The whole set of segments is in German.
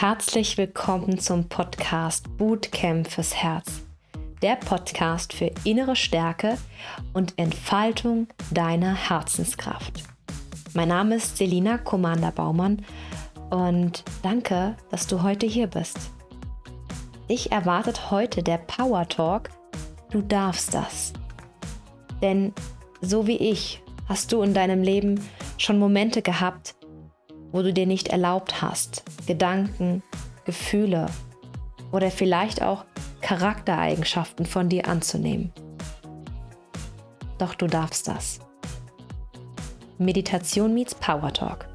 herzlich willkommen zum Podcast Bootcamp fürs Herz. Der Podcast für innere Stärke und Entfaltung deiner Herzenskraft. Mein Name ist Selina Commander Baumann und danke, dass du heute hier bist. Dich erwartet heute der Power Talk. Du darfst das. Denn so wie ich hast du in deinem Leben schon Momente gehabt, wo du dir nicht erlaubt hast, Gedanken, Gefühle oder vielleicht auch Charaktereigenschaften von dir anzunehmen. Doch du darfst das. Meditation meets Power Talk.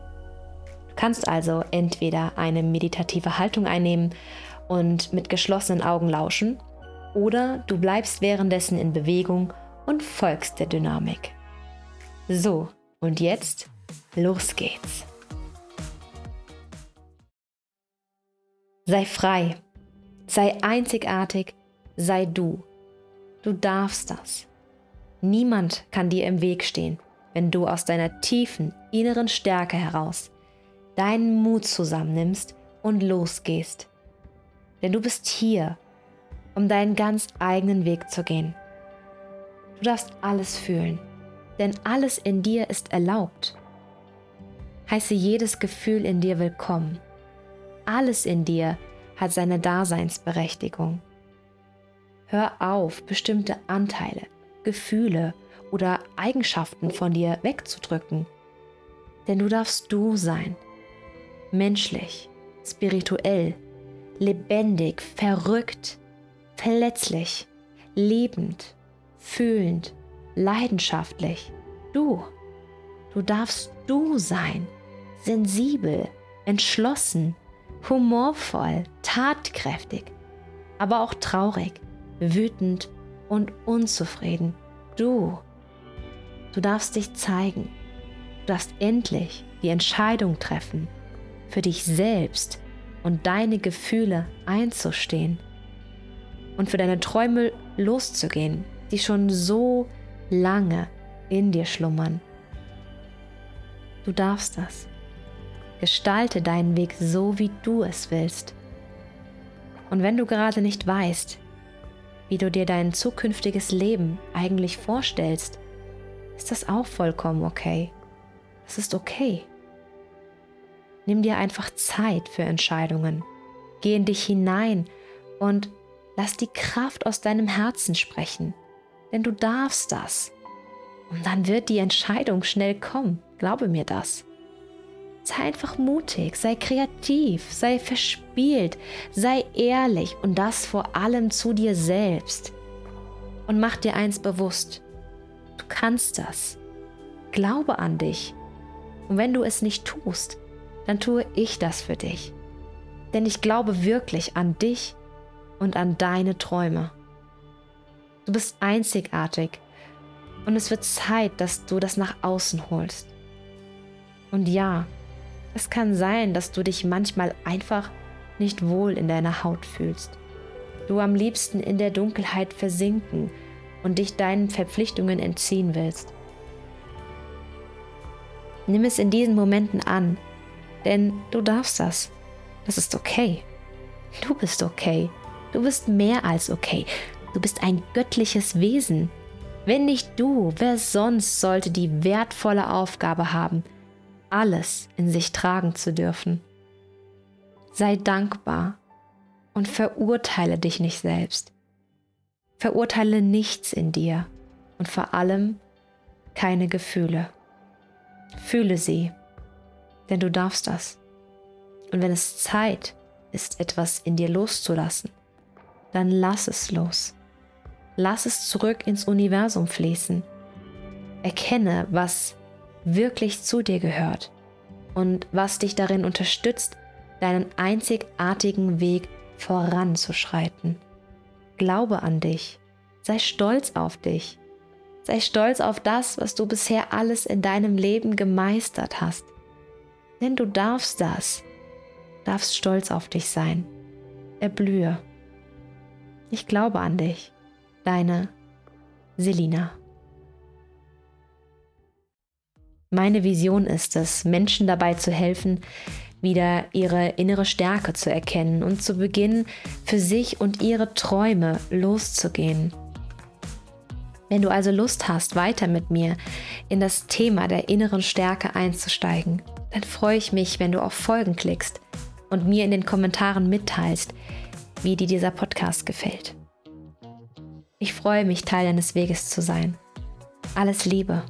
Du kannst also entweder eine meditative Haltung einnehmen und mit geschlossenen Augen lauschen, oder du bleibst währenddessen in Bewegung und folgst der Dynamik. So, und jetzt, los geht's. Sei frei, sei einzigartig, sei du. Du darfst das. Niemand kann dir im Weg stehen, wenn du aus deiner tiefen inneren Stärke heraus deinen Mut zusammennimmst und losgehst. Denn du bist hier, um deinen ganz eigenen Weg zu gehen. Du darfst alles fühlen, denn alles in dir ist erlaubt. Heiße jedes Gefühl in dir willkommen alles in dir hat seine Daseinsberechtigung. Hör auf, bestimmte Anteile, Gefühle oder Eigenschaften von dir wegzudrücken. Denn du darfst du sein. Menschlich, spirituell, lebendig, verrückt, verletzlich, lebend, fühlend, leidenschaftlich. Du. Du darfst du sein. Sensibel, entschlossen, humorvoll, tatkräftig, aber auch traurig, wütend und unzufrieden. Du, du darfst dich zeigen. Du darfst endlich die Entscheidung treffen, für dich selbst und deine Gefühle einzustehen und für deine Träume loszugehen, die schon so lange in dir schlummern. Du darfst das. Gestalte deinen Weg so, wie du es willst. Und wenn du gerade nicht weißt, wie du dir dein zukünftiges Leben eigentlich vorstellst, ist das auch vollkommen okay. Es ist okay. Nimm dir einfach Zeit für Entscheidungen. Geh in dich hinein und lass die Kraft aus deinem Herzen sprechen. Denn du darfst das. Und dann wird die Entscheidung schnell kommen. Glaube mir das. Sei einfach mutig, sei kreativ, sei verspielt, sei ehrlich und das vor allem zu dir selbst. Und mach dir eins bewusst, du kannst das. Glaube an dich. Und wenn du es nicht tust, dann tue ich das für dich. Denn ich glaube wirklich an dich und an deine Träume. Du bist einzigartig und es wird Zeit, dass du das nach außen holst. Und ja, es kann sein, dass du dich manchmal einfach nicht wohl in deiner Haut fühlst. Du am liebsten in der Dunkelheit versinken und dich deinen Verpflichtungen entziehen willst. Nimm es in diesen Momenten an, denn du darfst das. Das ist okay. Du bist okay. Du bist mehr als okay. Du bist ein göttliches Wesen. Wenn nicht du, wer sonst sollte die wertvolle Aufgabe haben, alles in sich tragen zu dürfen. Sei dankbar und verurteile dich nicht selbst. Verurteile nichts in dir und vor allem keine Gefühle. Fühle sie, denn du darfst das. Und wenn es Zeit ist, etwas in dir loszulassen, dann lass es los. Lass es zurück ins Universum fließen. Erkenne, was wirklich zu dir gehört und was dich darin unterstützt, deinen einzigartigen Weg voranzuschreiten. Glaube an dich, sei stolz auf dich, sei stolz auf das, was du bisher alles in deinem Leben gemeistert hast. Denn du darfst das, darfst stolz auf dich sein. Erblühe. Ich glaube an dich, deine Selina. Meine Vision ist es, Menschen dabei zu helfen, wieder ihre innere Stärke zu erkennen und zu beginnen, für sich und ihre Träume loszugehen. Wenn du also Lust hast, weiter mit mir in das Thema der inneren Stärke einzusteigen, dann freue ich mich, wenn du auf Folgen klickst und mir in den Kommentaren mitteilst, wie dir dieser Podcast gefällt. Ich freue mich, Teil deines Weges zu sein. Alles Liebe